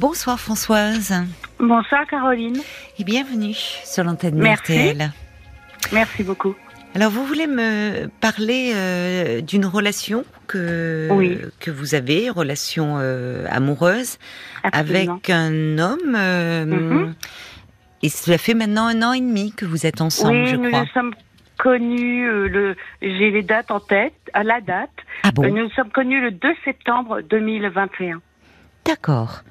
Bonsoir Françoise. Bonsoir Caroline. Et bienvenue sur l'antenne Merci. RTL. Merci beaucoup. Alors vous voulez me parler euh, d'une relation que, Oui. que vous avez, relation euh, amoureuse, Absolument. avec un homme. euh, Mhm. Et cela fait maintenant un an et demi que vous êtes ensemble, oui, je nous crois. nous sommes connus, euh, le, j'ai les dates en tête, à la date. Ah bon Euh, nous nous sommes connus le 2 septembre 2021. D'accord.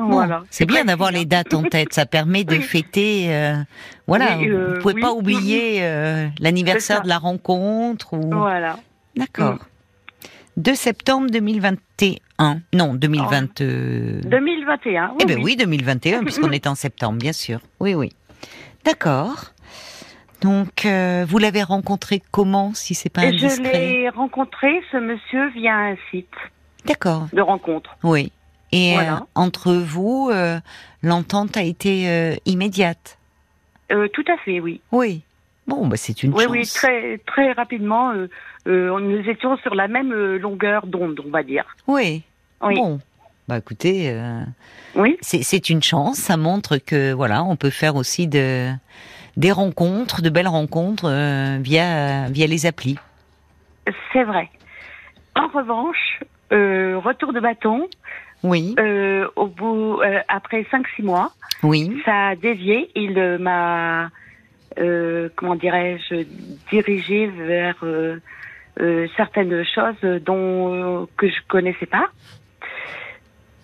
Bon, Voilà. c'est bien d'avoir les dates en tête. Ça permet de Oui. fêter. euh, voilà. Oui, euh, vous pouvez oui. pas oublier euh, l'anniversaire de la rencontre. Ou... Voilà. D'accord. 2 septembre 2021. Non, 2020. euh, 2021. Eh bien oui, 2021, puisqu'on est en septembre, bien sûr. Oui, oui. D'accord. Donc, euh, vous l'avez rencontré comment, si c'est pas Et je indiscret l'ai rencontré, ce monsieur, via un site D'accord. de rencontre. Oui. Et Voilà. euh, entre vous, euh, l'entente a été euh, immédiate. Tout à fait, oui. Oui. Bon, bah, c'est une Oui, chance. oui, très, très rapidement, euh, euh, nous étions sur la même longueur d'onde, on va dire. Oui. Oui. Bon. Bah écoutez, euh, Oui. c'est une chance. Ça montre que voilà, on peut faire aussi de des rencontres, de belles rencontres via via les applis. C'est vrai. En revanche, retour de bâton, Oui. euh, au bout, euh, après 5-6 mois, Oui. ça a dévié. Il euh, m'a, comment dirais-je, dirigé vers certaines choses dont que je connaissais pas.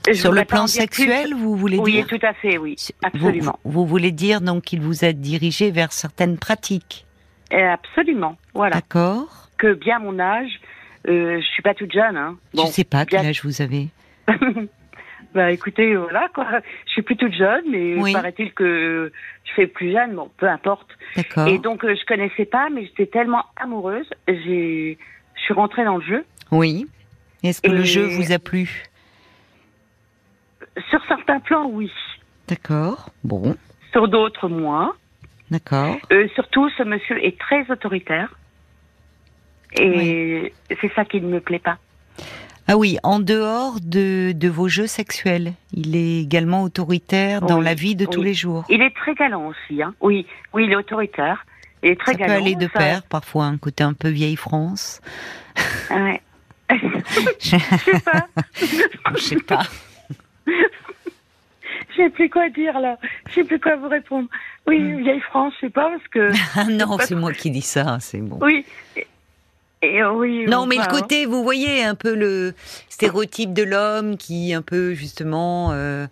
Je Sur le plan plus. sexuel, vous voulez Oui, dire tout à fait, oui, absolument, vous, vous voulez dire donc qu'il vous a dirigé vers certaines pratiques. Absolument. Voilà. D'accord. Que bien mon âge, je suis pas toute jeune, hein. Je sais pas quel bien- âge vous avez. Bah écoutez, voilà quoi. Je suis plus toute jeune, mais Oui. paraît-il que je fais plus jeune, bon, peu importe. D'accord. Et donc euh, je connaissais pas, mais j'étais tellement amoureuse, j'ai, je suis rentrée dans le jeu. Oui. Est-ce que le jeu vous a plu? Sur certains plans, oui. D'accord. Bon. Sur d'autres, moins. D'accord. Euh, surtout, ce monsieur est très autoritaire. Et c'est ça qui ne me plaît pas. Ah oui, en dehors de, de vos jeux sexuels, il est également autoritaire dans Oui, la vie de tous les jours. Il est très galant aussi, hein. Oui, oui, il est autoritaire. Il est très Ça peut galant. aller de ça- pair, parfois un côté un peu vieille France. Ouais. Je sais pas. je sais pas. Je sais plus quoi dire là. Je sais plus quoi vous répondre. Oui, vieille France, je sais pas parce que. Ah non, c'est moi qui dis ça, c'est bon. Oui. Euh, oui. Non, mais le côté, vous voyez un peu le stéréotype de l'homme qui, un peu justement, euh,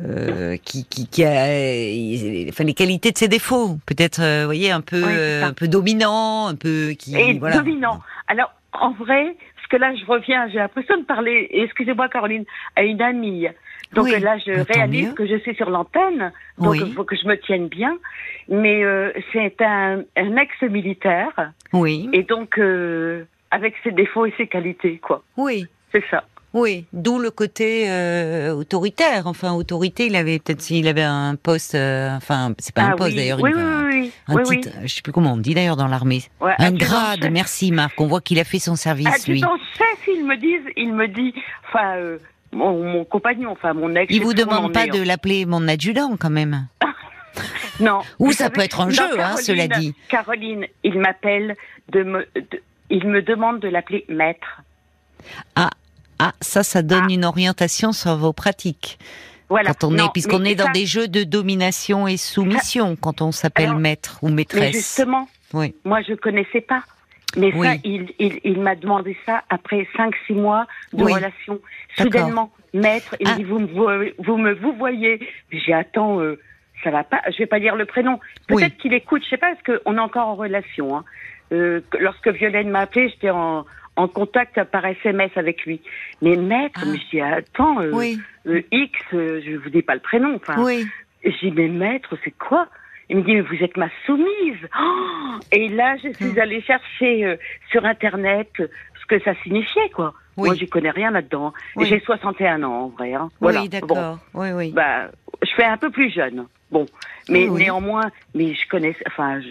euh, qui, qui, qui a, enfin, les qualités de ses défauts, peut-être, vous voyez, un peu, Oui, un peu dominant, un peu qui, Et voilà. dominant. Alors, en vrai, parce que là, je reviens, j'ai l'impression de parler, excusez-moi Caroline, à une amie. Donc Oui, là, je réalise mieux. que je suis sur l'antenne, donc Oui. il faut que je me tienne bien. Mais euh, c'est un, un ex-militaire, Oui, et donc euh, avec ses défauts et ses qualités, quoi. oui. C'est ça. Oui, d'où le côté euh, autoritaire. Enfin, autorité, il avait peut-être s'il avait un poste, euh, enfin, c'est pas un Ah poste oui. d'ailleurs, Oui, oui, un- un titre, je sais plus comment on dit d'ailleurs dans l'armée. Ouais, un grade, merci Marc. On voit qu'il a fait son service, lui. Chef, il me dit, il me dit, enfin, euh, mon, mon compagnon, enfin mon ex. Il vous demande pas de l'appeler mon adjudant quand même. Non. Ou ça savez- peut être un jeu, hein, Caroline, cela dit. Caroline, il m'appelle de me, de- il me demande de l'appeler maître. Ah, ça, ça donne une orientation sur vos pratiques. Voilà. Quand on Non, est, puisqu'on est dans ça- des jeux de domination et soumission, quand on s'appelle maître ou Mais maîtresse. justement, Oui. moi je connaissais pas. Mais Oui. ça, il, il, il m'a demandé ça après 5-6 mois de Oui. relation. Soudainement, maître, il Ah. me dit, vous me, vous me vous voyez. J'ai attends, euh, ça va pas, je vais pas dire le prénom. Oui. Peut-être qu'il écoute, je sais pas, parce qu'on est encore en relation. Hein. Euh, que- lorsque Violaine m'a appelé, j'étais en, en contact par SMS avec lui. Mais maître, Ah. mais je dis, attends, euh, euh, X, euh, je vous dis pas le prénom. Enfin, je dis, mais maître, c'est quoi? Il me dit, mais vous êtes ma soumise. Oh et là, je suis Hum. allée chercher euh, sur Internet euh, ce que ça signifiait, quoi. Oui. Moi, j'y connais rien là-dedans. Oui. J'ai 61 ans, en vrai. Hein. Voilà. Oui, Bon, d'accord. Oui, oui. bah, je fais un peu plus jeune. Bon, mais Oui, néanmoins, mais je connais, enfin, je-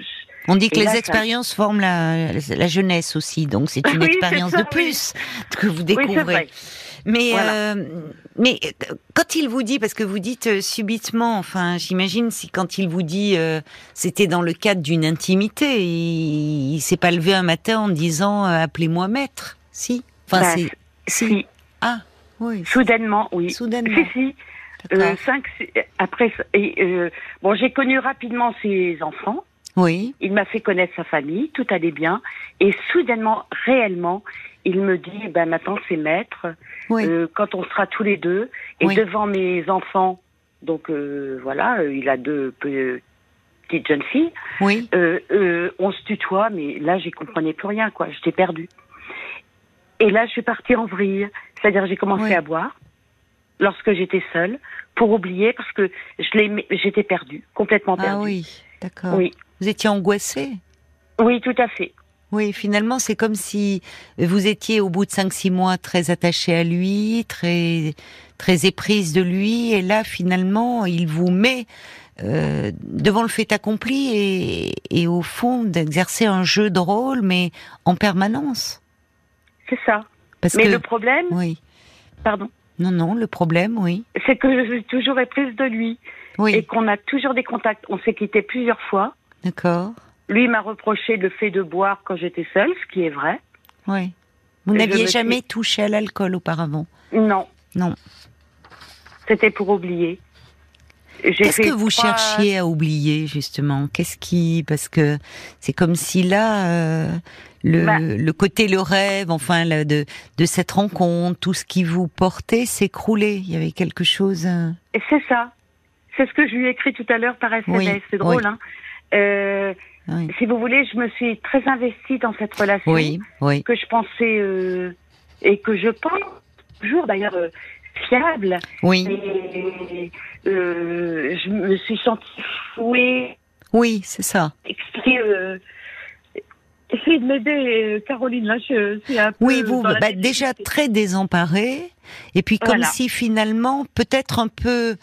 On dit que les ça- expériences forment la, la jeunesse aussi, donc c'est une Oui, expérience ça, de oui. plus que vous oui, découvrez. vrai. Mais, Voilà. euh, mais euh, quand il vous dit, parce que vous dites euh, subitement, enfin, j'imagine si quand il vous dit, euh, c'était dans le cadre d'une intimité, il, il s'est pas levé un matin en disant, euh, appelez-moi maître, si? Enfin, Bah, c'est si. Si, Ah, oui. soudainement, oui. Soudainement. Si, si. Euh, cinq, après, et, euh, bon, j'ai connu rapidement ses enfants. Oui. Il m'a fait connaître sa famille, tout allait bien. Et soudainement, réellement, il me dit, ben maintenant c'est maître. Oui. Euh, quand on sera tous les deux et Oui. devant mes enfants, donc euh, voilà, euh, il a deux pe- petites jeunes filles. oui. On se tutoie, mais là, j'y comprenais plus rien, quoi. J'étais perdue. Et là, je suis partie en vrille. C'est-à-dire, j'ai commencé Oui. à boire lorsque j'étais seule pour oublier parce que je l'ai, j'étais perdue, complètement perdue. Ah oui. D'accord. Oui, Vous étiez angoissée. oui, tout à fait. Oui, finalement, c'est comme si vous étiez au bout de 5-6 mois très attachée à lui, très très éprise de lui, et là, finalement, il vous met euh, devant le fait accompli et, et au fond d'exercer un jeu de rôle, mais en permanence. C'est ça. Parce Mais que le problème, oui, pardon, non, non, le problème, oui, c'est que je suis toujours éprise de lui et oui, qu'on a toujours des contacts. On s'est quitté plusieurs fois. D'accord, Lui m'a reproché le fait de boire quand j'étais seule, ce qui est vrai. oui. Vous n'aviez jamais suis- touché à l'alcool auparavant, Non, non. c'était pour oublier. Qu'est-ce que vous trois- cherchiez à oublier justement? Qu'est-ce qui parce que c'est comme si là euh, le, Bah. le côté le rêve enfin le- de de cette rencontre tout ce qui vous portait s'écroulait. Il y avait quelque chose. euh, Et C'est ça. C'est ce que je lui ai écrit tout à l'heure par SMS. Oui, c'est drôle, oui. hein. Euh, Oui, si vous voulez, je me suis très investie dans cette relation oui, oui. que je pensais euh, et que je pense toujours d'ailleurs euh, fiable. oui, Et euh, je me suis sentie fouée, oui, c'est ça. exprès. Essayez de m'aider, euh, Caroline. Là, je suis un peu. Oui, vous bah, déjà très désemparé et puis comme si finalement peut-être un peu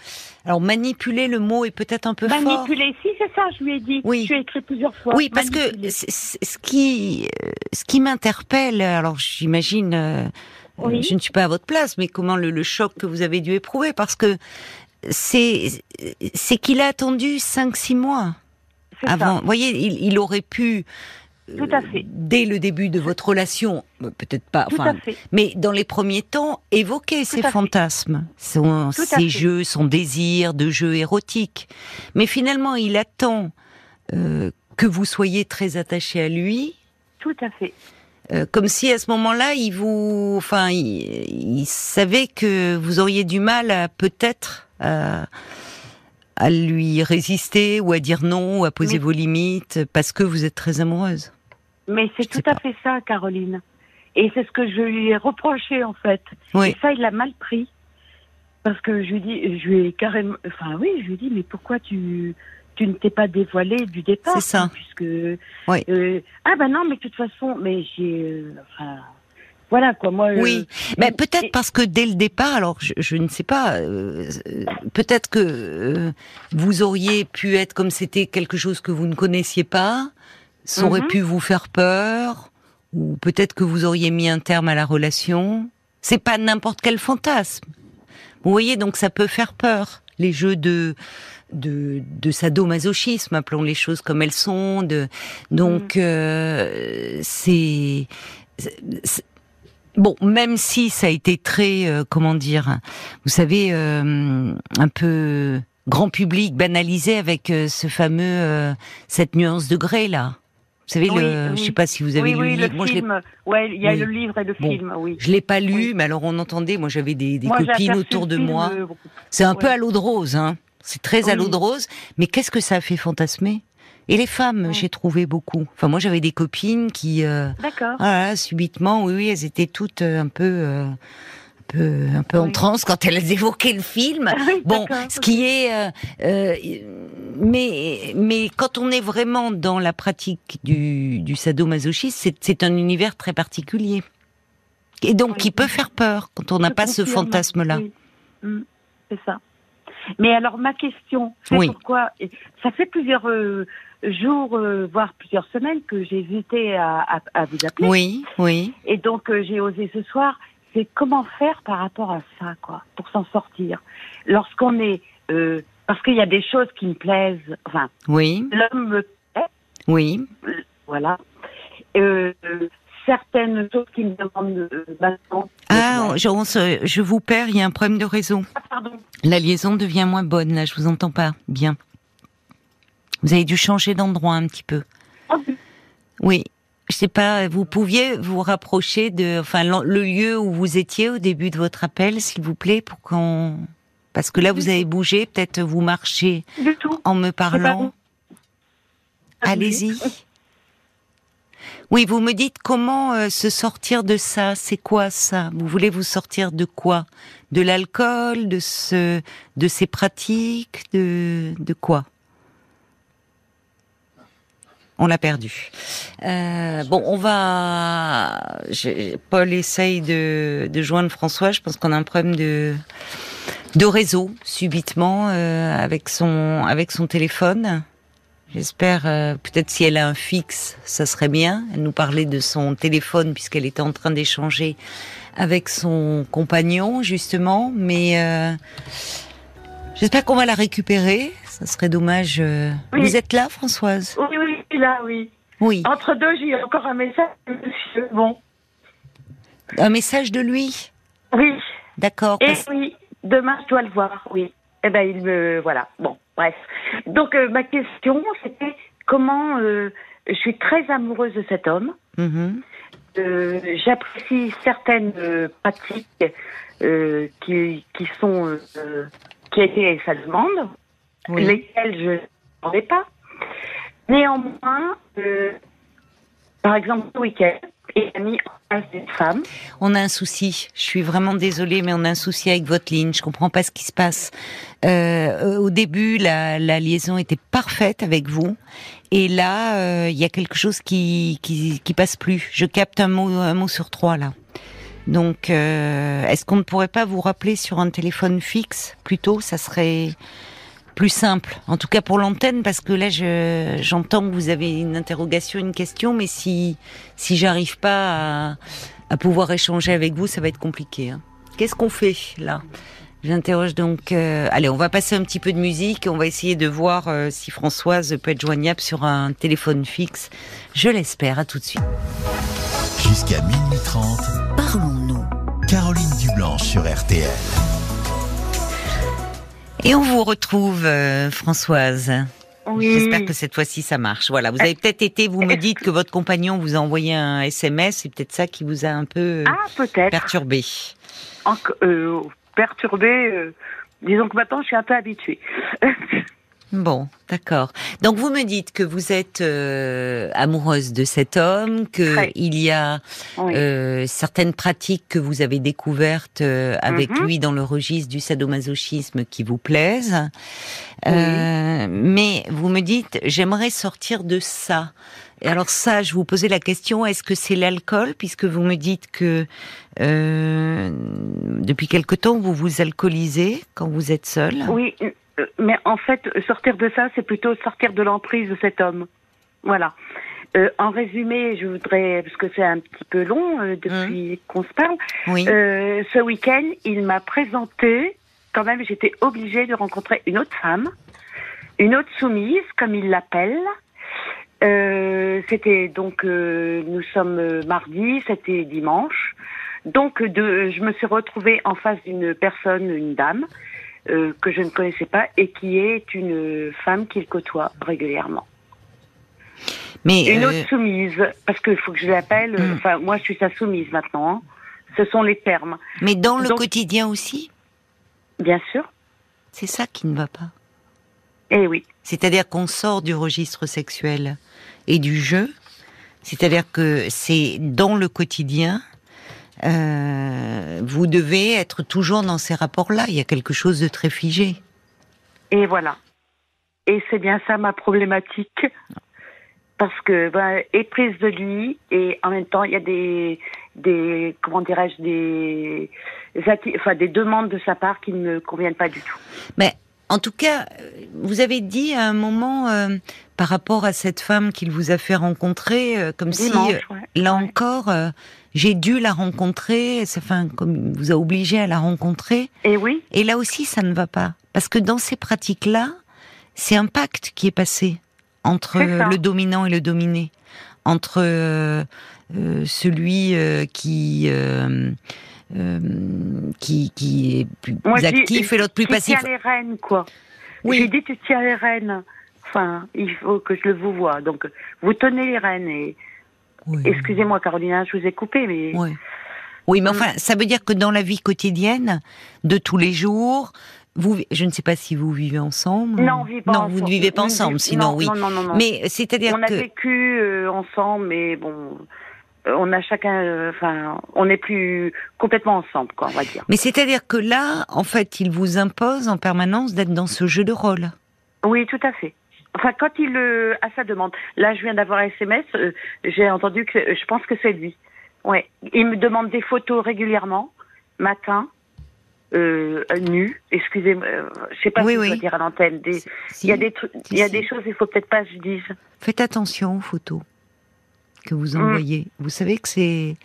alors manipuler le mot est peut-être un peu fort. Manipuler, si c'est ça, je lui ai dit. Oui. Je lui ai écrit plusieurs fois. Oui, parce que Manipuler. ce qui, euh, ce qui m'interpelle, alors j'imagine, euh, Oui. je ne suis pas à votre place, mais comment le, le choc que vous avez dû éprouver, parce que c'est, c'est qu'il a attendu 5-6 mois avant. ça. Vous voyez, il, il aurait pu, Tout à fait. dès le début de votre relation, euh, peut-être pas, Tout enfin, à fait. mais dans les premiers temps, évoquer ses fantasmes, son, ses fait. jeux, son désir de jeu érotique. Mais finalement, il attend euh, que vous soyez très attaché à lui, Tout à fait. euh, comme si à ce moment-là, il vous, enfin, il, il savait que vous auriez du mal à peut-être à, à lui résister ou à dire non ou à poser Mais- vos limites parce que vous êtes très amoureuse. Mais c'est tout à pas. fait ça, Caroline. Et c'est ce que je lui ai reproché, en fait. Oui. Et ça, il l'a mal pris. Parce que je lui dis, je lui ai carrément, enfin oui, je lui dis, mais pourquoi tu, tu ne t'es pas dévoilé du départ C'est ça. hein, Puisque, Oui. euh, ah ben non, mais de toute façon, mais j'ai, euh, enfin, voilà quoi, moi. euh, Oui, mais peut-être parce que dès le départ, alors je, je ne sais pas, euh, peut-être que euh, vous auriez pu être comme c'était quelque chose que vous ne connaissiez pas, ça aurait Mhm. pu vous faire peur, ou peut-être que vous auriez mis un terme à la relation. C'est pas n'importe quel fantasme. Vous voyez, donc ça peut faire peur. Les jeux de de, de sadomasochisme, appelons les choses comme elles sont. De, donc euh, c'est c'est- Bon, même si ça a été très, euh, comment dire, vous savez, euh, un peu grand public banalisé avec euh, ce fameux euh, cette nuance de gré là. Vous savez, Oui, le, oui. je sais pas si vous avez oui, lu le le livre. Moi, je film. ouais, il y a le livre et le Bon. film, oui. je l'ai pas lu, mais alors on entendait. Moi, j'avais des, des Moi, j'ai copines autour de film, moi. euh, C'est un peu à l'eau de rose, hein. C'est très à l'eau de rose. Mais qu'est-ce que ça a fait fantasmer? Et les femmes, j'ai trouvé beaucoup. Enfin, moi, j'avais des copines qui, euh, D'accord. subitement, oui, oui, elles étaient toutes euh, un peu, euh, peu, un peu en transe quand elles évoquaient le film. Ah oui, Bon, ce qui est, euh, euh, mais mais quand on est vraiment dans la pratique du, du sadomasochisme, c'est, un univers très particulier et donc Oui. qui peut faire peur quand on n'a pas ce fantasme-là. Mm, c'est ça. Mais alors ma question, c'est pourquoi ça fait plusieurs euh, jours, euh, voire plusieurs semaines que j'ai hésité à, à- à vous appeler. Oui, oui, Et donc euh, j'ai osé ce soir. C'est comment faire par rapport à ça, quoi, pour s'en sortir? Lorsqu'on est, euh, parce qu'il y a des choses qui me plaisent. Enfin, oui. L'homme me plaît. Oui. Voilà. Euh, certaines choses qui me demandent maintenant. Ah, je, je, vous perds, il y a un problème de réseau. Ah, pardon. La liaison devient moins bonne, là, je vous entends pas bien. Vous avez dû changer d'endroit un petit peu. Ah, oui. Je sais pas, vous pouviez vous rapprocher de, enfin, le lieu où vous étiez au début de votre appel, s'il vous plaît, pour qu'on, parce que là vous avez bougé, peut-être vous marchez en me parlant. Allez-y. Oui, vous me dites comment euh, se sortir de ça. C'est quoi ça? Vous voulez vous sortir de quoi? De l'alcool, de ce, de ces pratiques, de de quoi? On l'a perdu. Euh, bon, on va. Paul essaye de, joindre François. Je pense qu'on a un problème de de réseau subitement euh, avec son avec son téléphone. J'espère, euh, peut-être si elle a un fixe, ça serait bien. Elle nous parlait de son téléphone puisqu'elle était en train d'échanger avec son compagnon, justement. Mais j'espère qu'on va la récupérer. Ça serait dommage. Euh. Vous êtes là, Françoise? Oui, oui, là, oui. Oui. Entre deux, j'ai encore un message monsieur. Bon. Un message de lui? Oui. D'accord. Et oui, demain, je dois le voir, oui. Eh ben, il me. Voilà. Bon. Bref. Donc euh, ma question, c'était comment euh, je suis très amoureuse de cet homme. Euh, j'apprécie certaines pratiques qui, qui sont qui étaient sa demande, lesquelles je ne pas. Néanmoins, par exemple, ce week-end, a mis en place une femme. On a un souci. Je suis vraiment désolée, mais on a un souci avec votre ligne. Je comprends pas ce qui se passe. Euh, au début, la, la, liaison était parfaite avec vous, et là, euh, il y a quelque chose qui, qui, qui passe plus. Je capte un mot, un mot sur trois là. Donc, euh, est-ce qu'on ne pourrait pas vous rappeler sur un téléphone fixe plutôt Ça serait plus simple, en tout cas pour l'antenne, parce que là, je, j'entends que vous avez une interrogation, une question, mais si si j'arrive pas à, à pouvoir échanger avec vous, ça va être compliqué. Hein. Qu'est-ce qu'on fait là? J'interroge donc. Euh, allez, on va passer un petit peu de musique. On va essayer de voir euh, si Françoise peut être joignable sur un téléphone fixe. Je l'espère. À tout de suite. Jusqu'à minuit 30. Parlons-nous. Caroline Dublanche sur RTL. Et on vous retrouve, euh, Françoise. Oui. J'espère que cette fois-ci ça marche. Voilà, vous avez peut-être été, vous me dites que votre compagnon vous a envoyé un SMS, c'est peut-être ça qui vous a un peu ah, perturbé. En, euh, perturbé, euh, disons que maintenant je suis un peu habituée. Bon, d'accord. Donc vous me dites que vous êtes euh, amoureuse de cet homme, que il y a euh, certaines pratiques que vous avez découvertes euh, avec mhm. lui dans le registre du sadomasochisme qui vous plaisent. mais vous me dites, j'aimerais sortir de ça. Et alors ça, je vous posais la question, est-ce que c'est l'alcool, puisque vous me dites que depuis quelque temps vous vous alcoolisez quand vous êtes seule Oui, euh, mais en fait, sortir de ça, c'est plutôt sortir de l'emprise de cet homme. Voilà. Euh, en résumé, je voudrais, parce que c'est un petit peu long euh, depuis mmh. qu'on se parle, oui. euh, ce week-end, il m'a présenté, quand même, j'étais obligée de rencontrer une autre femme, une autre soumise, comme il l'appelle. Euh, c'était donc, nous sommes mardi, c'était dimanche. Donc, de, je me suis retrouvée en face d'une personne, une dame, euh, que je ne connaissais pas et qui est une femme qu'il côtoie régulièrement. Mais une autre euh, soumise, parce qu'il faut que je l'appelle. Hmm. Enfin, moi, je suis sa soumise maintenant. Hein. Ce sont les termes. Mais dans le quotidien aussi? Bien sûr. C'est ça qui ne va pas. Eh oui. C'est-à-dire qu'on sort du registre sexuel et du jeu. C'est-à-dire que c'est dans le quotidien euh, vous devez être toujours dans ces rapports-là. Il y a quelque chose de très figé. Et voilà. Et c'est bien ça ma problématique. Parce que, ben, est prise de lui, et en même temps, il y a des, des comment dirais-je, des, enfin, des demandes de sa part qui ne me conviennent pas du tout. Mais en tout cas, vous avez dit à un moment euh, par rapport à cette femme qu'il vous a fait rencontrer, euh, comme si là encore, j'ai dû la rencontrer, enfin comme vous a obligé à la rencontrer. Et oui. Et là aussi, ça ne va pas, parce que dans ces pratiques-là, c'est un pacte qui est passé entre le dominant et le dominé, entre celui qui euh, qui, qui est plus actif et l'autre plus passif. Tu tiens les rênes, quoi. Oui. J'ai dit tu tiens les rênes. Enfin, il faut que je le vous vois. Donc, vous tenez les rênes et. Excusez-moi, Carolina, je vous ai coupé, mais. Oui. Oui, mais hum. enfin, ça veut dire que dans la vie quotidienne, de tous les jours, vous, je ne sais pas si vous vivez ensemble. Non, on vit pas non vous ne vivez pas ensemble, sinon oui. Non, non, non, Mais c'est-à-dire que on a vécu euh, ensemble, mais bon, on a chacun, euh, enfin, on n'est plus complètement ensemble, quoi, on va dire. Mais c'est-à-dire que là, en fait, il vous impose en permanence d'être dans ce jeu de rôle. Oui, tout à fait. Enfin, quand il, euh, à sa demande. Là, je viens d'avoir un SMS. J'ai entendu que, je pense que c'est lui. Ouais. Il me demande des photos régulièrement, matin, euh, nu. Excusez-moi, je sais pas si je dois dire à l'antenne. il y a des trucs, il y a des choses, il faut peut-être pas que je dise. Faites attention aux photos que vous envoyez. Mm. Vous savez que c'est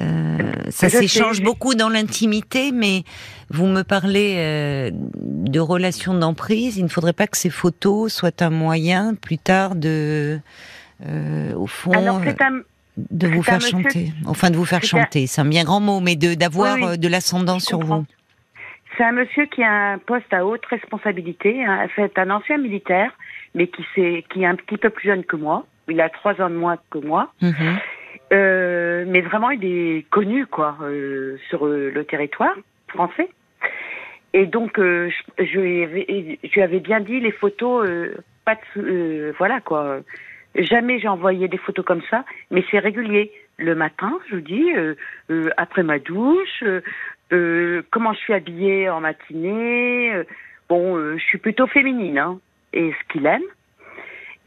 euh, ça s'échange beaucoup dans l'intimité, mais vous me parlez euh, de relations d'emprise. Il ne faudrait pas que ces photos soient un moyen plus tard de, euh, au fond, de vous faire chanter. Enfin, de vous faire chanter. C'est un bien grand mot, mais de d'avoir de l'ascendant sur vous. C'est un monsieur qui a un poste à haute responsabilité. Hein, c'est un ancien militaire, mais qui, est, qui est un petit peu plus jeune que moi il a trois ans de moins que moi. Mhm. Euh, mais vraiment, il est connu, quoi, euh, sur euh, le territoire français. Et donc, je, je, lui avais, je, lui avais, bien dit les photos, pas de, voilà quoi. Jamais j'ai envoyé des photos comme ça, mais c'est régulier. Le matin, je vous dis, après ma douche, comment je suis habillée en matinée. bon, je suis plutôt féminine, hein, et ce qu'il aime.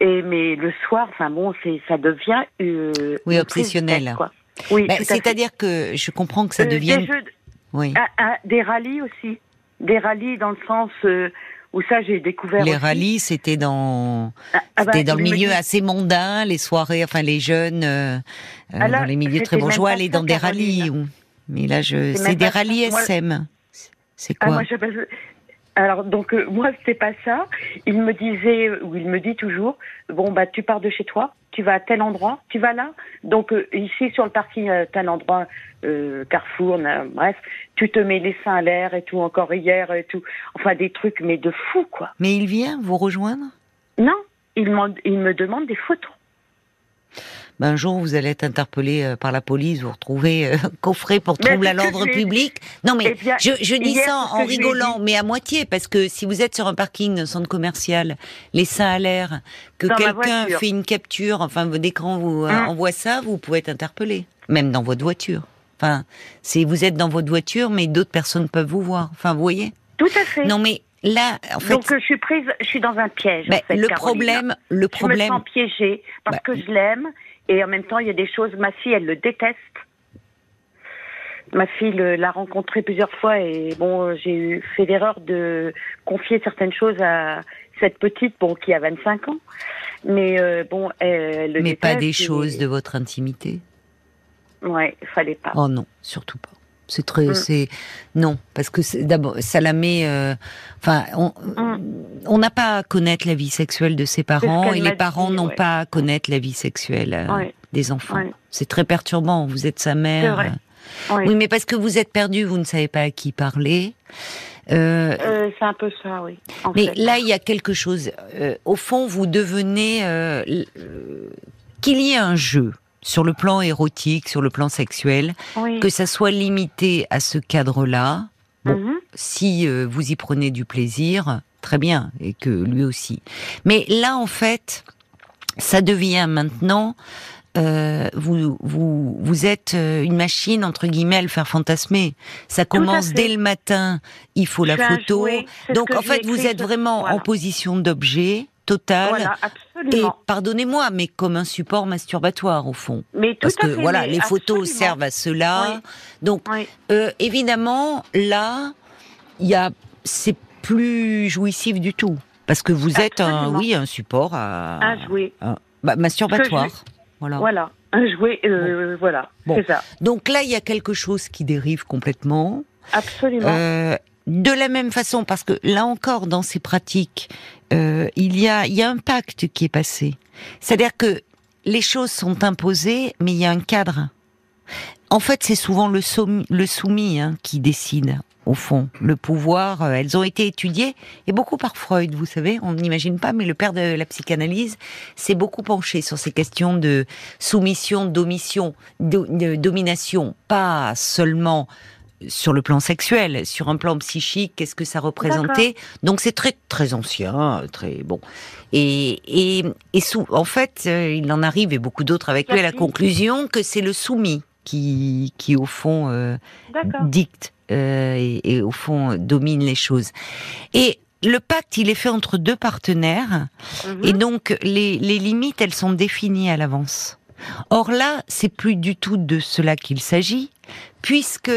Et mais le soir, enfin bon, c'est ça devient euh, oui obsessionnel. quoi. Oui, c'est-à-dire que je comprends que ça euh, devienne oui. Ah, ah, des rallyes aussi, des rallyes dans le sens euh, où ça j'ai découvert. Les rallyes, c'était dans ah, ah bah, dans le milieu assez mondain, les soirées, enfin les jeunes euh, dans les milieux très bourgeois, aller dans des rallyes. Mais là, je c'est des rallyes SM. C'est quoi moi, alors donc euh, moi c'était pas ça. Il me disait ou il me dit toujours bon bah tu pars de chez toi, tu vas à tel endroit, tu vas là. Donc euh, ici sur le parking à tel endroit euh, Carrefour, bref, tu te mets les seins à l'air et tout encore hier et tout. Enfin des trucs mais de fou quoi. Mais il vient vous rejoindre? Non, il, il me demande des photos. Ben, un jour vous allez être interpellé euh, par la police, vous retrouvez euh, coffré pour trouble à l'ordre public. Non mais eh je, je dis ça en rigolant, mais à moitié, parce que si vous êtes sur un parking d'un centre commercial, les seins à l'air, que quelqu'un fait une capture, enfin votre écran vous hein envoie ça, vous pouvez être interpellé, même dans votre voiture. Enfin, c'est vous êtes dans votre voiture, mais d'autres personnes peuvent vous voir. Enfin, vous voyez? Tout à fait. Non mais Là, en fait, donc je suis prise, je suis dans un piège. en fait, le problème, le problème, je me sens piégée parce bah, que je l'aime et en même temps, il y a des choses. Ma fille, elle le déteste. Ma fille l'a rencontré plusieurs fois et bon, j'ai fait l'erreur de confier certaines choses à cette petite, bon, qui a 25 ans. Mais euh, bon, elle, le Mais pas des choses de votre intimité? Ouais, il fallait pas. Oh non, surtout pas. C'est très, mm. c'est non, parce que d'abord, ça la met. Euh, enfin, mm. on n'a pas à connaître la vie sexuelle de ses parents et les parents n'ont pas à connaître la vie sexuelle euh, des enfants. C'est très perturbant. Vous êtes sa mère. Euh. Oui. mais parce que vous êtes perdu, vous ne savez pas à qui parler. c'est un peu ça, oui. mais là, il y a quelque chose. au fond, vous devenez qu'il y ait un jeu sur le plan érotique, sur le plan sexuel, que ça soit limité à ce cadre-là. Mhm. si euh, vous y prenez du plaisir, très bien, et que lui aussi. Mais là, en fait, ça devient maintenant. Euh, vous, vous, vous êtes euh, une machine entre guillemets à le faire fantasmer. Ça commence dès le matin. Il faut la photo. Donc en fait, vous êtes vraiment en position d'objet total. et pardonnez-moi, mais comme un support masturbatoire au fond. Mais Parce que voilà, les photos servent à cela. Donc euh, évidemment, là, il y a, c'est plus jouissif du tout. Parce que vous êtes un, oui, un support à, un jouet, bah, masturbatoire. Voilà. Voilà, un jouet, euh, voilà, c'est ça. Donc là, il y a quelque chose qui dérive complètement. Absolument. Euh, de la même façon, parce que là encore, dans ces pratiques, euh, il y a, un pacte qui est passé. C'est-à-dire que les choses sont imposées, mais il y a un cadre. En fait, c'est souvent le, soumis, le soumis hein, qui décide, au fond. Le pouvoir, euh, elles ont été étudiées, et beaucoup par Freud, vous savez, on n'imagine pas, mais le père de la psychanalyse s'est beaucoup penché sur ces questions de soumission, d'omission, de domination, pas seulement sur le plan sexuel, sur un plan psychique, qu'est-ce que ça représentait. Donc c'est très très ancien, très bon. Et et, et sous, en fait, euh, il en arrive et beaucoup d'autres avec lui à la conclusion que c'est le soumis qui qui au fond euh, dicte euh, et, au fond domine les choses. Et le pacte, il est fait entre deux partenaires, mhm. et donc les, les limites, elles sont définies à l'avance. Or là, c'est plus du tout de cela qu'il s'agit, puisque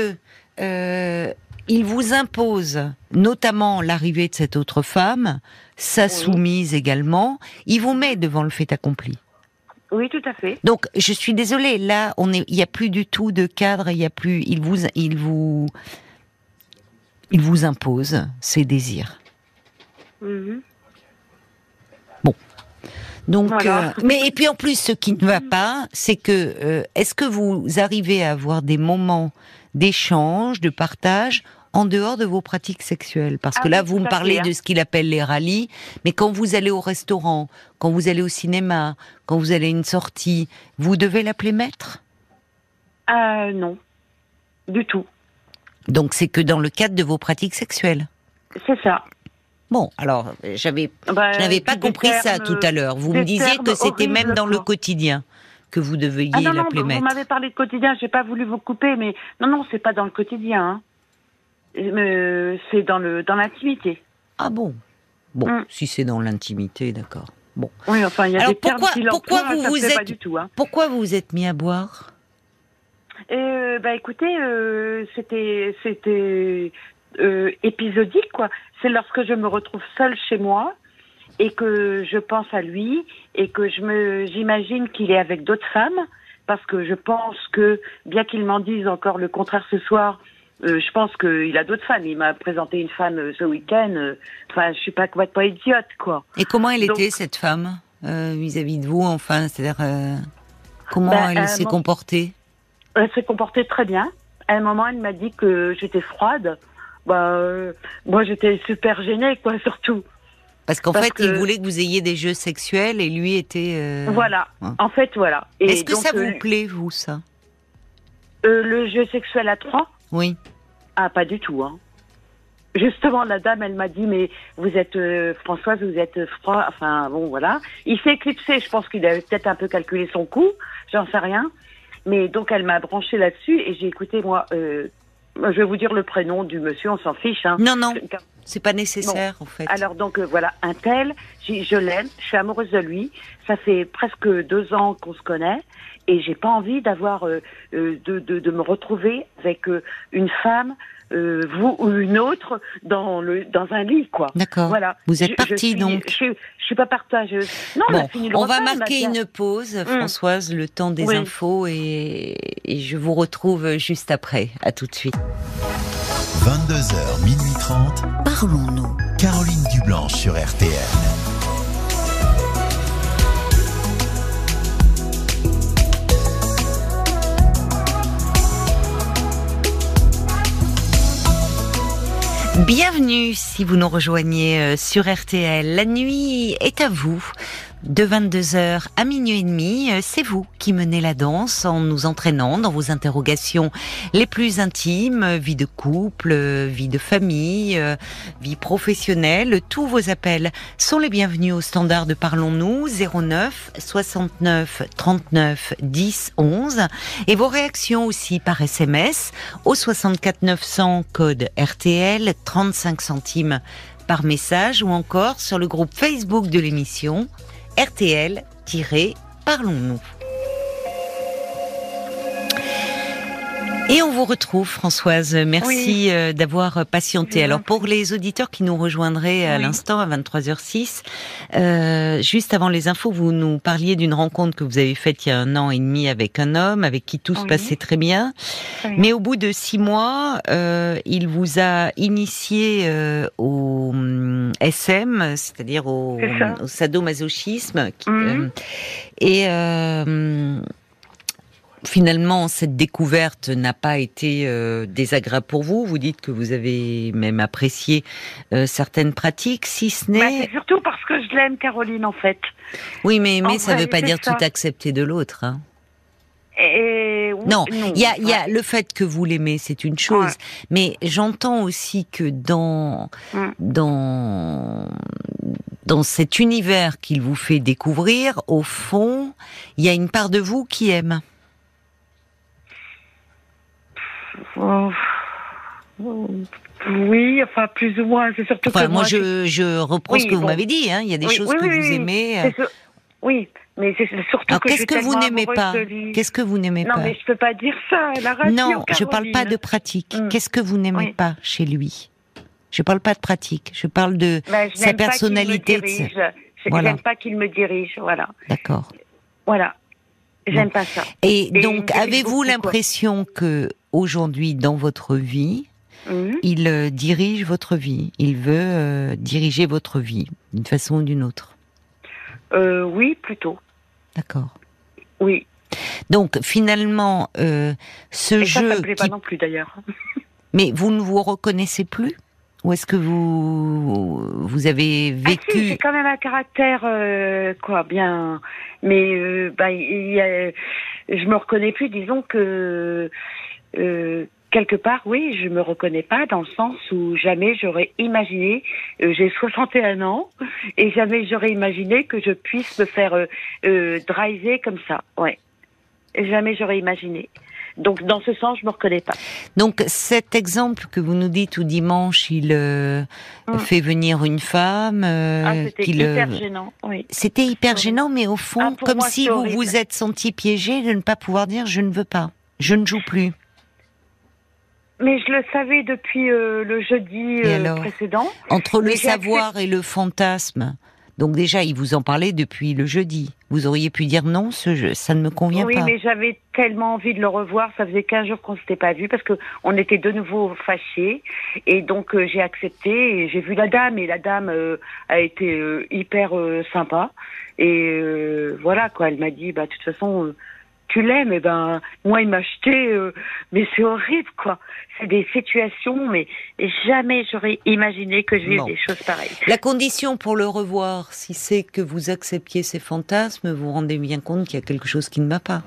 euh, il vous impose notamment l'arrivée de cette autre femme, sa soumise également. Il vous met devant le fait accompli. Oui, tout à fait. Donc, je suis désolée. Là, on est, il n'y a plus du tout de cadre. Il y a plus. Il vous, il vous, il vous impose ses désirs. Mhm. Bon. Donc, euh, mais et puis en plus, ce qui ne va pas, c'est que euh, est-ce que vous arrivez à avoir des moments d'échange, de partage en dehors de vos pratiques sexuelles Parce que ah là, vous me parlez de hein. ce qu'il appelle les rallyes, mais quand vous allez au restaurant, quand vous allez au cinéma, quand vous allez à une sortie, vous devez l'appeler maître? Euh, Non, du tout. Donc c'est que dans le cadre de vos pratiques sexuelles? C'est ça. Bon, alors j'avais, bah, je n'avais pas compris ça tout à l'heure. Vous me disiez que c'était même dans le quotidien que vous deviez ah non, l'appeler non, Vous m'avez parlé de quotidien, j'ai pas voulu vous couper, mais non, non, c'est pas dans le quotidien. Hein. Euh, c'est dans le dans l'intimité. Ah bon? Bon, mm. si c'est dans l'intimité, d'accord. Bon. Oui, enfin, il y a des pourquoi, pourquoi vous vous êtes du tout, hein. Pourquoi vous vous êtes mis à boire? Euh, Bah écoutez, euh, c'était c'était euh, épisodique quoi. C'est lorsque je me retrouve seule chez moi et que je pense à lui et que je me j'imagine qu'il est avec d'autres femmes parce que je pense que bien qu'il m'en dise encore le contraire ce soir euh, je pense qu'il a d'autres femmes. Il m'a présenté une femme euh, ce week-end. Euh, enfin, je suis pas complètement idiote, quoi. Et comment elle était cette femme vis-à-vis de vous, enfin, c'est-à-dire comment ben, elle s'est comportée? Elle s'est comportée très bien. À un moment, elle m'a dit que j'étais froide. Bah, moi, j'étais super gênée, quoi, surtout. Parce qu'en fait, il voulait que vous ayez des jeux sexuels et lui était. Euh, voilà. En fait, voilà. Est-ce que ça vous euh, plaît, vous, ça? Euh, Le jeu sexuel à trois? Oui. Ah, pas du tout. Hein. Justement, la dame, elle m'a dit, mais vous êtes Françoise, vous êtes froid. Enfin, bon, voilà. Il s'est éclipsé. Je pense qu'il a peut-être un peu calculé son coup. J'en sais rien. Mais donc, elle m'a branché là-dessus et j'ai écouté moi. je vais vous dire le prénom du monsieur. On s'en fiche. Hein. Non, non. C'est pas nécessaire en fait. Alors donc euh, voilà, un tel, je l'aime, je suis amoureuse de lui. Ça fait presque deux ans qu'on se connaît et j'ai pas envie d'avoir euh, euh, de, de, de, me retrouver avec une femme. vous ou une autre dans le dans un lit quoi. D'accord. Voilà. Vous êtes partie donc. Je, je, suis pas partageuse. Non, on, a fini le on va marquer une pause, hum. Françoise, le temps des infos et, et je vous retrouve juste après. À tout de suite. 22h, minuit 30. Parlons-nous. Caroline Dublanche sur RTL. Bienvenue si vous nous rejoignez euh, sur RTL. La nuit est à vous de 22h à minuit et demi. Euh, c'est vous qui menez la danse en nous entraînant dans vos interrogations les plus intimes, vie de couple, vie de famille, euh, vie professionnelle. Tous vos appels sont les bienvenus au standard de Parlons-nous 09 69 39 10 11 et vos réactions aussi par SMS au 64 900 code RTL 35 centimes par message ou encore sur le groupe Facebook de l'émission RTL-Parlons-nous. Et on vous retrouve, Françoise. Merci euh, d'avoir patienté. Alors, pour les auditeurs qui nous rejoindraient à l'instant, à 23h06, euh, juste avant les infos, vous nous parliez d'une rencontre que vous avez faite il y a un an et demi avec un homme, avec qui tout se passait très bien. Mais au bout de six mois, euh, il vous a initié euh, au hum, SM, c'est-à-dire au, au, sadomasochisme. Mhm. et finalement, cette découverte n'a pas été euh, désagréable pour vous? Vous dites que vous avez même apprécié euh, certaines pratiques, si ce n'est. Bah, c'est surtout parce que je l'aime, Caroline, en fait. Oui, mais mais ça ne veut pas dire tout accepter de l'autre. Hein. Et... Non, il y a, y a le fait que vous l'aimez, c'est une chose, mais j'entends aussi que dans dans dans cet univers qu'il vous fait découvrir, au fond, il y a une part de vous qui aime. Oui, enfin plus ou moins. C'est surtout que moi, je, je reprends ce que vous m'avez dit. Hein. Il y a des choses que vous aimez. Euh. Oui, mais c'est surtout que qu'est-ce que vous n'aimez pas Qu'est-ce que vous n'aimez pas Non, mais je peux pas dire ça à la radio. Non, je parle pas de pratique. Mm. Qu'est-ce que vous n'aimez pas chez lui? Je parle pas de pratique. Je parle de bah, sa personnalité. Je n'aime pas qu'il me dirige. Voilà. D'accord. Voilà. J'aime pas ça. Et, donc, avez-vous l'impression que aujourd'hui, dans votre vie, mhm. il euh, dirige votre vie? Il veut euh, diriger votre vie d'une façon ou d'une autre? Euh, Oui, plutôt. D'accord. Oui. Donc, finalement, ce Et jeu. Ça, me plaît pas non plus, d'ailleurs. Mais vous ne vous reconnaissez plus? Ou est-ce que vous vous avez vécu ah, C'est quand même un caractère quoi bien, mais bah, je me reconnais plus. Disons que euh, quelque part, oui, je me reconnais pas dans le sens où jamais j'aurais imaginé, euh, j'ai 61 ans, et jamais j'aurais imaginé que je puisse me faire euh, euh, driver comme ça. Ouais. Jamais j'aurais imaginé. Donc dans ce sens, je me reconnais pas. Donc cet exemple que vous nous dites où dimanche il hum. fait venir une femme, ah, c'était hyper gênant. Oui. C'était hyper gênant, mais au fond, ah, comme si vous vous êtes senti piégé de ne pas pouvoir dire je ne veux pas, je ne joue plus. Mais je le savais depuis euh, le jeudi euh, précédent. Entre le savoir et le fantasme, donc déjà, il vous en parlait depuis le jeudi. Vous auriez pu dire non, ce jeu, ça ne me convient pas. Oui, mais j'avais tellement envie de le revoir. Ça faisait 15 jours qu'on s'était pas vu parce que on était de nouveau fâchés. Et donc euh, j'ai accepté. J'ai vu la dame et la dame a été hyper sympa. Et voilà quoi. Elle m'a dit, bah de toute façon tu l'aimes, et ben moi il m'a acheté, euh, mais c'est horrible quoi. C'est des situations, mais jamais j'aurais imaginé que je vive des choses pareilles. La condition pour le revoir, si c'est que vous acceptiez ces fantasmes, vous vous rendez bien compte qu'il y a quelque chose qui ne va pas.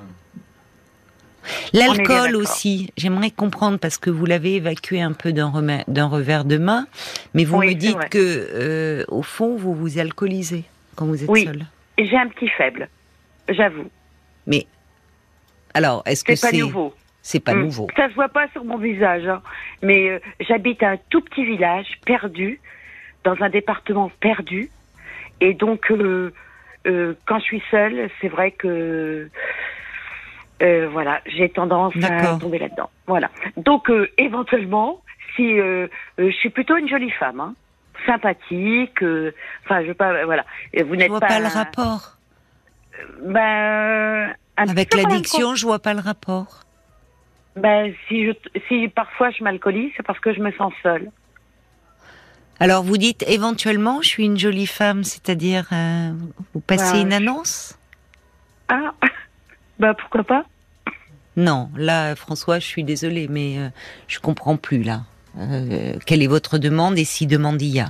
L'alcool aussi, j'aimerais comprendre parce que vous l'avez évacué un peu d'un revers de main, mais vous me dites que euh, au fond vous vous alcoolisez quand vous êtes oui. seul. J'ai un petit faible, j'avoue. Mais alors, est-ce que c'est pas nouveau C'est pas hmm. nouveau. Ça se voit pas sur mon visage, hein. mais euh, j'habite un tout petit village perdu, dans un département perdu, et donc euh, euh, quand je suis seule, c'est vrai que voilà, j'ai tendance à tomber là-dedans. Voilà. Donc éventuellement, si je suis plutôt une jolie femme, hein, sympathique, enfin je veux pas, voilà. Vous n'êtes pas. pas le rapport. Ben avec l'addiction, je vois pas le rapport. Ben, si, je, si parfois je m'alcoolise, c'est parce que je me sens seule. Alors vous dites éventuellement, je suis une jolie femme, c'est-à-dire euh, vous passez bah, une annonce? Ah, bah pourquoi pas? Non, là François, je suis désolée, mais euh, je comprends plus là. Euh, quelle est votre demande et si demande il y a?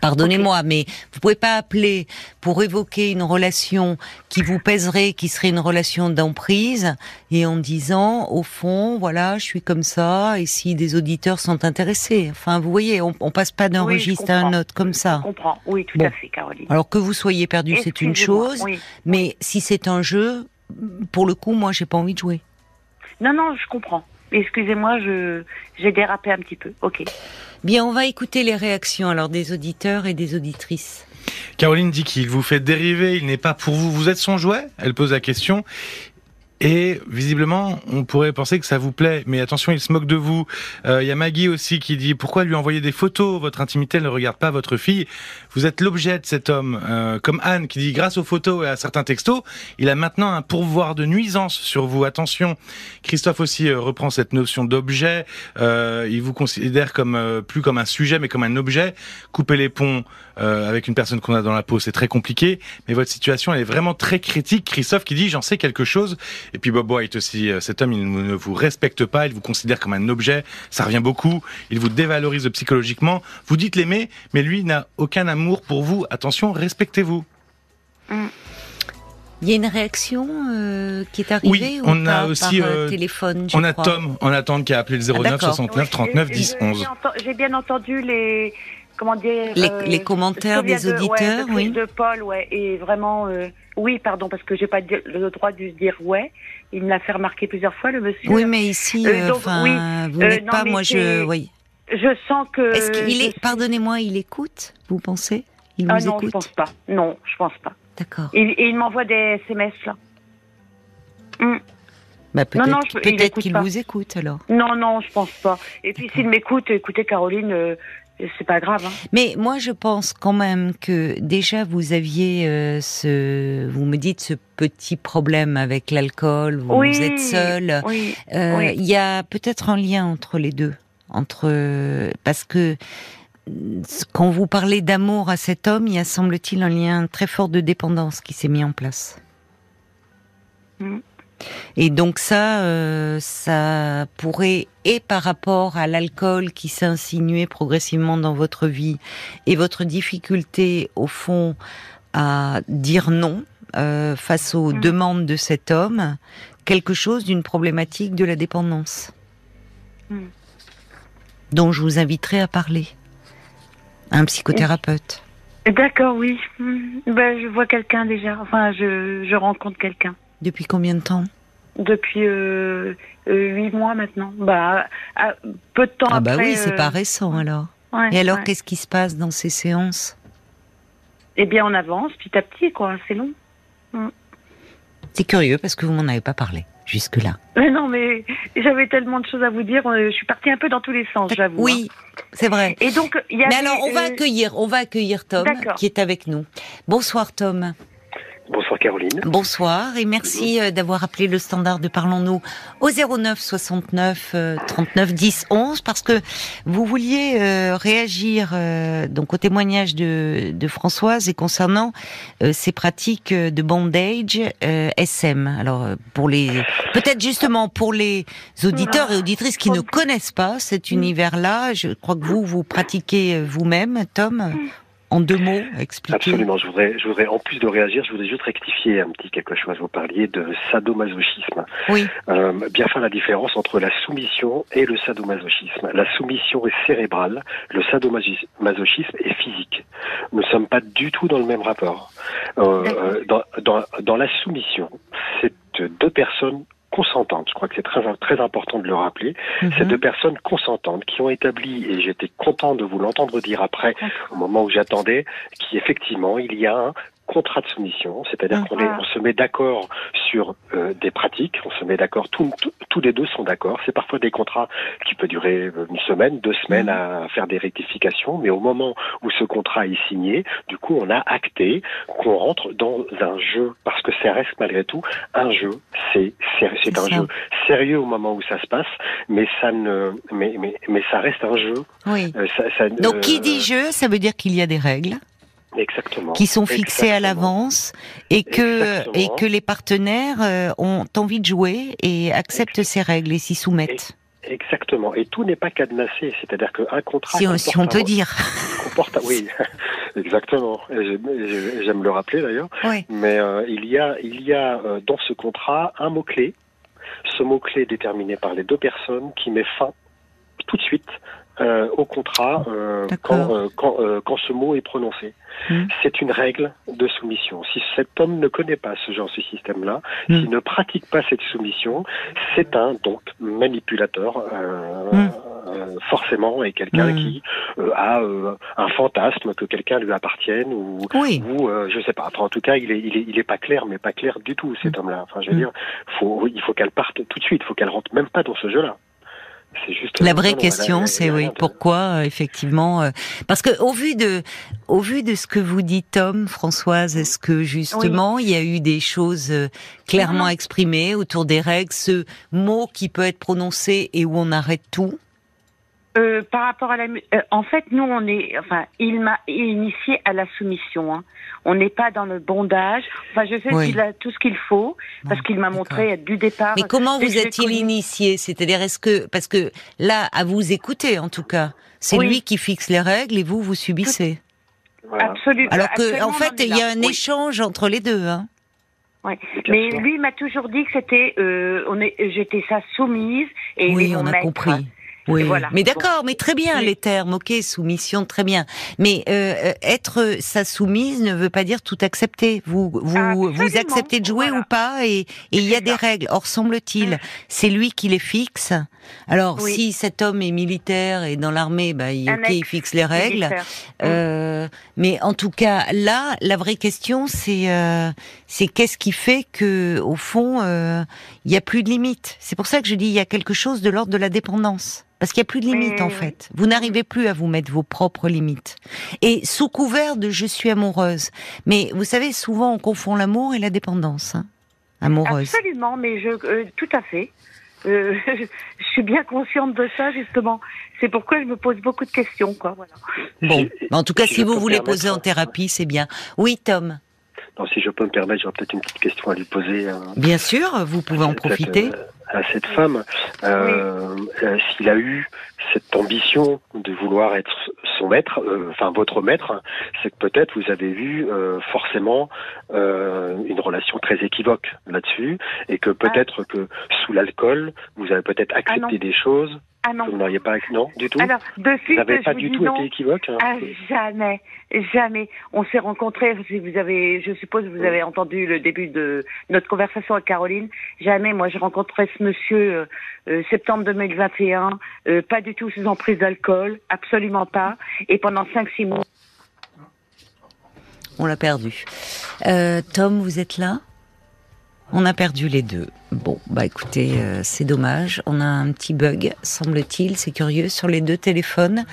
Pardonnez-moi, mais vous pouvez pas appeler pour évoquer une relation qui vous pèserait, qui serait une relation d'emprise, et en disant, au fond, voilà, je suis comme ça, et si des auditeurs sont intéressés. Enfin, vous voyez, on, on passe pas d'un registre à un autre comme ça. Je comprends, oui, tout à fait, Caroline. Alors que vous soyez perdu, c'est une chose, mais si c'est un jeu, pour le coup, moi, j'ai pas envie de jouer. Non, non, je comprends. Excusez-moi, je j'ai dérapé un petit peu. Ok. Bien, on va écouter les réactions alors des auditeurs et des auditrices. Caroline dit qu'il vous fait dériver, il n'est pas pour vous, vous êtes son jouet? Elle pose la question. Et visiblement, on pourrait penser que ça vous plaît, mais attention, il se moque de vous. Il euh, y a Maggie aussi qui dit pourquoi lui envoyer des photos? Votre intimité ne regarde pas votre fille. Vous êtes l'objet de cet homme. Euh, comme Anne qui dit grâce aux photos et à certains textos, il a maintenant un pourvoir de nuisance sur vous. Attention. Christophe aussi euh, reprend cette notion d'objet. il vous considère comme plus comme un sujet, mais comme un objet. Couper les ponts avec une personne qu'on a dans la peau, c'est très compliqué. Mais votre situation elle est vraiment très critique. Christophe qui dit j'en sais quelque chose et puis Bob White aussi, euh, cet homme, il ne vous respecte pas, il vous considère comme un objet, ça revient beaucoup, il vous dévalorise psychologiquement. Vous dites l'aimer, mais lui n'a aucun amour pour vous. Attention, respectez-vous. Mm. Il y a une réaction euh, qui est arrivée oui, on a aussi par, euh, téléphone. on a Tom en attente qui a appelé le 09 69 39 10 11. J'ai bien entendu les comment dire les, commentaires des auditeurs, de, oui. De Paul, ouais, et vraiment. Oui, pardon, parce que j'ai pas le droit de dire ouais. Il me l'a fait remarquer plusieurs fois, le monsieur. Oui, mais ici, euh, euh, vous n'êtes euh, pas, moi, je, oui. Je sens que. Est-ce qu'il est, pardonnez-moi, il écoute Vous pensez? Il ah vous non, je pense pas. Non, je pense pas. D'accord. Et, il m'envoie des SMS là. Hmm. Bah, peut-être qu'il vous écoute alors. Non, non, je pense pas. Et puis s'il m'écoute, écoutez Caroline, c'est pas grave. Hein. Mais moi, je pense quand même que déjà vous aviez euh, ce, vous me dites ce petit problème avec l'alcool, vous, êtes seul. Euh, il y a peut-être un lien entre les deux, entre parce que quand vous parlez d'amour à cet homme, il y a semble-t-il un lien très fort de dépendance qui s'est mis en place. Mm. Et donc ça, euh, ça pourrait, et par rapport à l'alcool qui insinué progressivement dans votre vie, et votre difficulté, au fond, à dire non euh, face aux mm. demandes de cet homme, quelque chose d'une problématique de la dépendance, mm. dont je vous inviterai à parler, un psychothérapeute. D'accord, oui. Mm. Ben, je vois quelqu'un déjà. Enfin, je, je rencontre quelqu'un. Depuis combien de temps Depuis euh, euh, huit mois maintenant. Bah, peu de temps ah bah oui, c'est pas euh, récent alors. Et alors, qu'est-ce qui se passe dans ces séances Eh bien, on avance petit à petit, quoi. C'est long. Mm. C'est curieux parce que vous m'en avez pas parlé jusque-là. Mais non, mais j'avais tellement de choses à vous dire. Je suis partie un peu dans tous les sens, j'avoue. Oui, hein. c'est vrai. Et donc, y a Mais alors, on va accueillir, on va accueillir Tom, qui est avec nous. Bonsoir, Tom. Bonsoir Caroline. Bonsoir et merci euh, d'avoir appelé le standard de Parlons-nous au 09 69 39 10 11 parce que vous vouliez euh, réagir euh, donc au témoignage de, de Françoise et concernant ces pratiques de bondage SM. Alors pour les peut-être justement pour les auditeurs et auditrices qui ne connaissent pas cet univers-là, je crois que vous vous pratiquez vous-même, Tom en deux mots, expliquer Absolument. Je voudrais, je voudrais, en plus de réagir, je voudrais juste rectifier un petit quelque chose. Vous parliez de sadomasochisme. Oui. Euh, bien faire la différence entre la soumission et le sadomasochisme. La soumission est cérébrale, le sadomasochisme est physique. Nous ne sommes pas du tout dans le même rapport. Euh, euh dans, dans, dans la soumission, c'est deux personnes consentantes. Je crois que c'est très, très important de le rappeler. Mhm. Ces deux personnes consentantes qui ont établi, et j'étais content de vous l'entendre dire après, au moment où j'attendais, qu'effectivement, il y a un contrat de soumission, c'est-à-dire qu'on on se met d'accord sur euh, des pratiques, on se met d'accord, tous les deux sont d'accord. C'est parfois des contrats qui peuvent durer euh, une semaine, deux semaines mhm. à faire des rectifications, mais au moment où ce contrat est signé, du coup, on a acté qu'on rentre dans un jeu, parce que ça reste malgré tout un jeu. C'est c'est un jeu sérieux au moment où ça se passe, mais ça ne, mais mais, mais ça reste un jeu. Oui. Euh, Donc qui dit jeu, ça veut dire qu'il y a des règles. Exactement. qui sont fixés à l'avance et que et que les partenaires euh, ont envie de jouer et acceptent ces règles et s'y soumettent. Exactement. Et tout n'est pas cadenassé, c'est-à-dire qu'un contrat. Si, on, peut dire. Comporte, oui, exactement. J'aime le rappeler d'ailleurs. Oui. Mais euh, il y a, il y a euh, dans ce contrat un mot clé. Ce mot clé déterminé par les deux personnes qui met fin tout de suite euh, au contrat euh, quand, euh, quand, quand, ce mot est prononcé. Hmm. C'est une règle de soumission. Si cet homme ne connaît pas ce genre de système-là, hmm. s'il ne pratique pas cette soumission, c'est un donc manipulateur. Hmm. forcément est quelqu'un qui a un fantasme que quelqu'un lui appartienne ou, oui. ou je sais pas. en tout cas, il est, il est, il est pas clair, mais pas clair du tout cet hmm. homme-là. Enfin, je veux dire, faut, il faut qu'elle parte tout de suite. Il faut qu'elle rentre même pas dans ce La vraie question, c'est oui, pourquoi euh, effectivement euh, Parce que au vu de, au vu de ce que vous dites, Tom, Françoise, est-ce que justement il y a eu des choses euh, clairement exprimées autour des règles, ce mot qui peut être prononcé et où on arrête tout? Euh, par rapport à la, euh, en fait, nous, on est, enfin, il m'a initié à la soumission. Hein. On n'est pas dans le bondage. Enfin, je sais qu'il a tout ce qu'il faut parce qu'il m'a montré du départ. Mais comment vous êtes-il initié? C'est-à-dire, est-ce que, parce que là, à vous écouter, en tout cas, c'est lui qui fixe les règles et vous, vous subissez. Absolument. Alors que, en fait, il y a un échange entre les deux. Hein. Oui. Mais lui m'a toujours dit que c'était, euh, on est, j'étais sa soumise et oui, on a compris. Oui, mais d'accord, mais très bien les termes, ok, soumission, très bien. Mais euh, euh, être sa soumise ne veut pas dire tout accepter. Vous vous vous acceptez de jouer ou pas, et il y a des règles. Or semble-t-il, mm. c'est lui qui les fixe. Alors si cet homme est militaire et dans l'armée, bah il, il fixe les règles. Euh, mais en tout cas, là, la vraie question, c'est euh, c'est qu'est-ce qui fait que au fond, euh, il y a plus de limites. C'est pour ça que je dis il y a quelque chose de l'ordre de la dépendance. Parce qu'il n'y a plus de limites en fait. Vous n'arrivez plus à vous mettre vos propres limites. Et sous couvert de je suis amoureuse. Mais vous savez, souvent on confond l'amour et la dépendance. Hein amoureuse. Absolument, mais je, euh, tout à fait. Euh, je suis bien consciente de ça justement. C'est pourquoi je me pose beaucoup de questions, quoi. Voilà. Bon, en tout cas, si, vous voulez poser en thérapie, c'est bien. Oui, Tom. Non, si je peux me permettre, j'aurais peut-être une petite question à lui poser. Euh, bien sûr, vous pouvez en profiter à cette femme, euh, euh, s'il a eu cette ambition de vouloir être son maître, euh, enfin votre maître, c'est que peut-être vous avez vu forcément une relation très équivoque là-dessus, et que peut-être ah. que sous l'alcool, vous avez peut-être ah accepté des choses ah non. Vous n'auriez pas non du tout. Alors de suite, vous n'avez pas du tout été équivoque. Hein. Ah, jamais, jamais. On s'est rencontrés. Si vous avez, je suppose, vous avez entendu le début de notre conversation avec Caroline. Jamais. Moi, j'ai rencontré ce monsieur euh, euh septembre 2021. Euh, pas du tout sous emprise d'alcool, absolument pas. Et pendant 5-6 mois. On l'a perdu. Euh, Tom, vous êtes là? On a perdu les deux. Bon, bah écoutez, euh, c'est dommage. On a un petit bug, semble-t-il. C'est curieux sur les deux téléphones.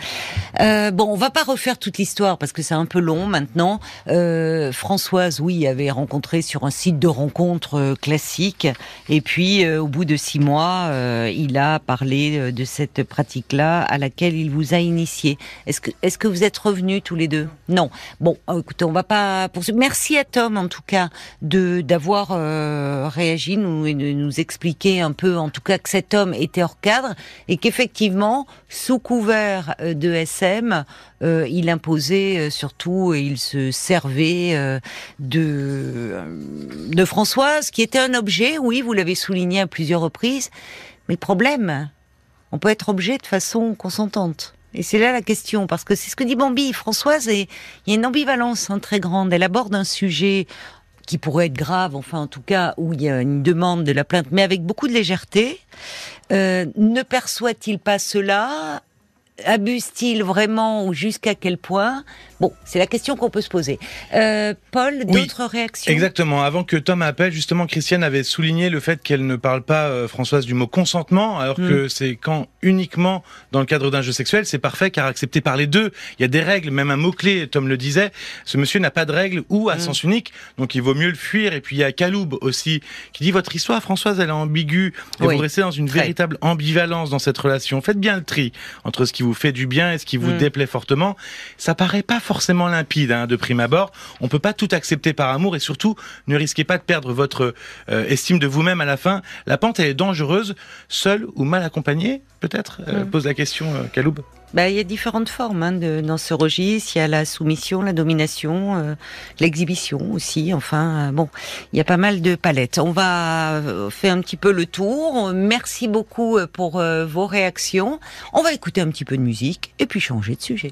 Euh, bon, on va pas refaire toute l'histoire parce que c'est un peu long maintenant. Euh, Françoise, oui, avait rencontré sur un site de rencontre classique. Et puis, au bout de six mois, il a parlé de cette pratique-là à laquelle il vous a initié. Est-ce que, est-ce que vous êtes revenus tous les deux? Non. Bon, écoutez, on va pas. Merci à Tom, en tout cas, de d'avoir réagi. Nous expliquer un peu, en tout cas, que cet homme était hors cadre et qu'effectivement, sous couvert euh, de SM, euh, il imposait euh, surtout et il se servait de de Françoise, qui était un objet. Oui, vous l'avez souligné à plusieurs reprises. Mais problème, on peut être objet de façon consentante. Et c'est là la question, parce que c'est ce que dit Bambi, Françoise, et il y a une ambivalence hein, très grande. Elle aborde un sujet qui pourrait être grave, enfin en tout cas où il y a une demande de la plainte, mais avec beaucoup de légèreté. Euh, ne perçoit-il pas cela? Abuse-t-il vraiment ou jusqu'à quel point? Bon, c'est la question qu'on peut se poser. Euh, Paul, d'autres réactions? Exactement. Avant que Tom appelle, justement, Christiane avait souligné le fait qu'elle ne parle pas, euh, Françoise, du mot consentement, alors que hmm. c'est quand uniquement dans le cadre d'un jeu sexuel, c'est parfait car accepté par les deux. Il y a des règles, même un mot-clé, Tom le disait, ce monsieur n'a pas de règles ou à hmm. sens unique, donc il vaut mieux le fuir. Et puis il y a Kaloub aussi, qui dit votre histoire, Françoise, elle est ambiguë, et vous restez dans une véritable ambivalence dans cette relation. Faites bien le tri entre ce qui vous fait du bien et ce qui vous hmm. déplaît fortement. Ça paraît pas forcément limpide hein, de prime abord. On peut pas tout accepter par amour et surtout ne risquez pas de perdre votre euh, estime de vous-même à la fin. La pente elle est dangereuse, seule ou mal accompagnée, peut-être. Euh, mm. Pose la question, euh, Kaloub. Bah, il y a différentes formes hein, de, dans ce registre. Il y a la soumission, la domination, l'exhibition aussi. Enfin, bon, il y a pas mal de palettes. On va faire un petit peu le tour. Merci beaucoup pour vos réactions. On va écouter un petit peu de musique et puis changer de sujet.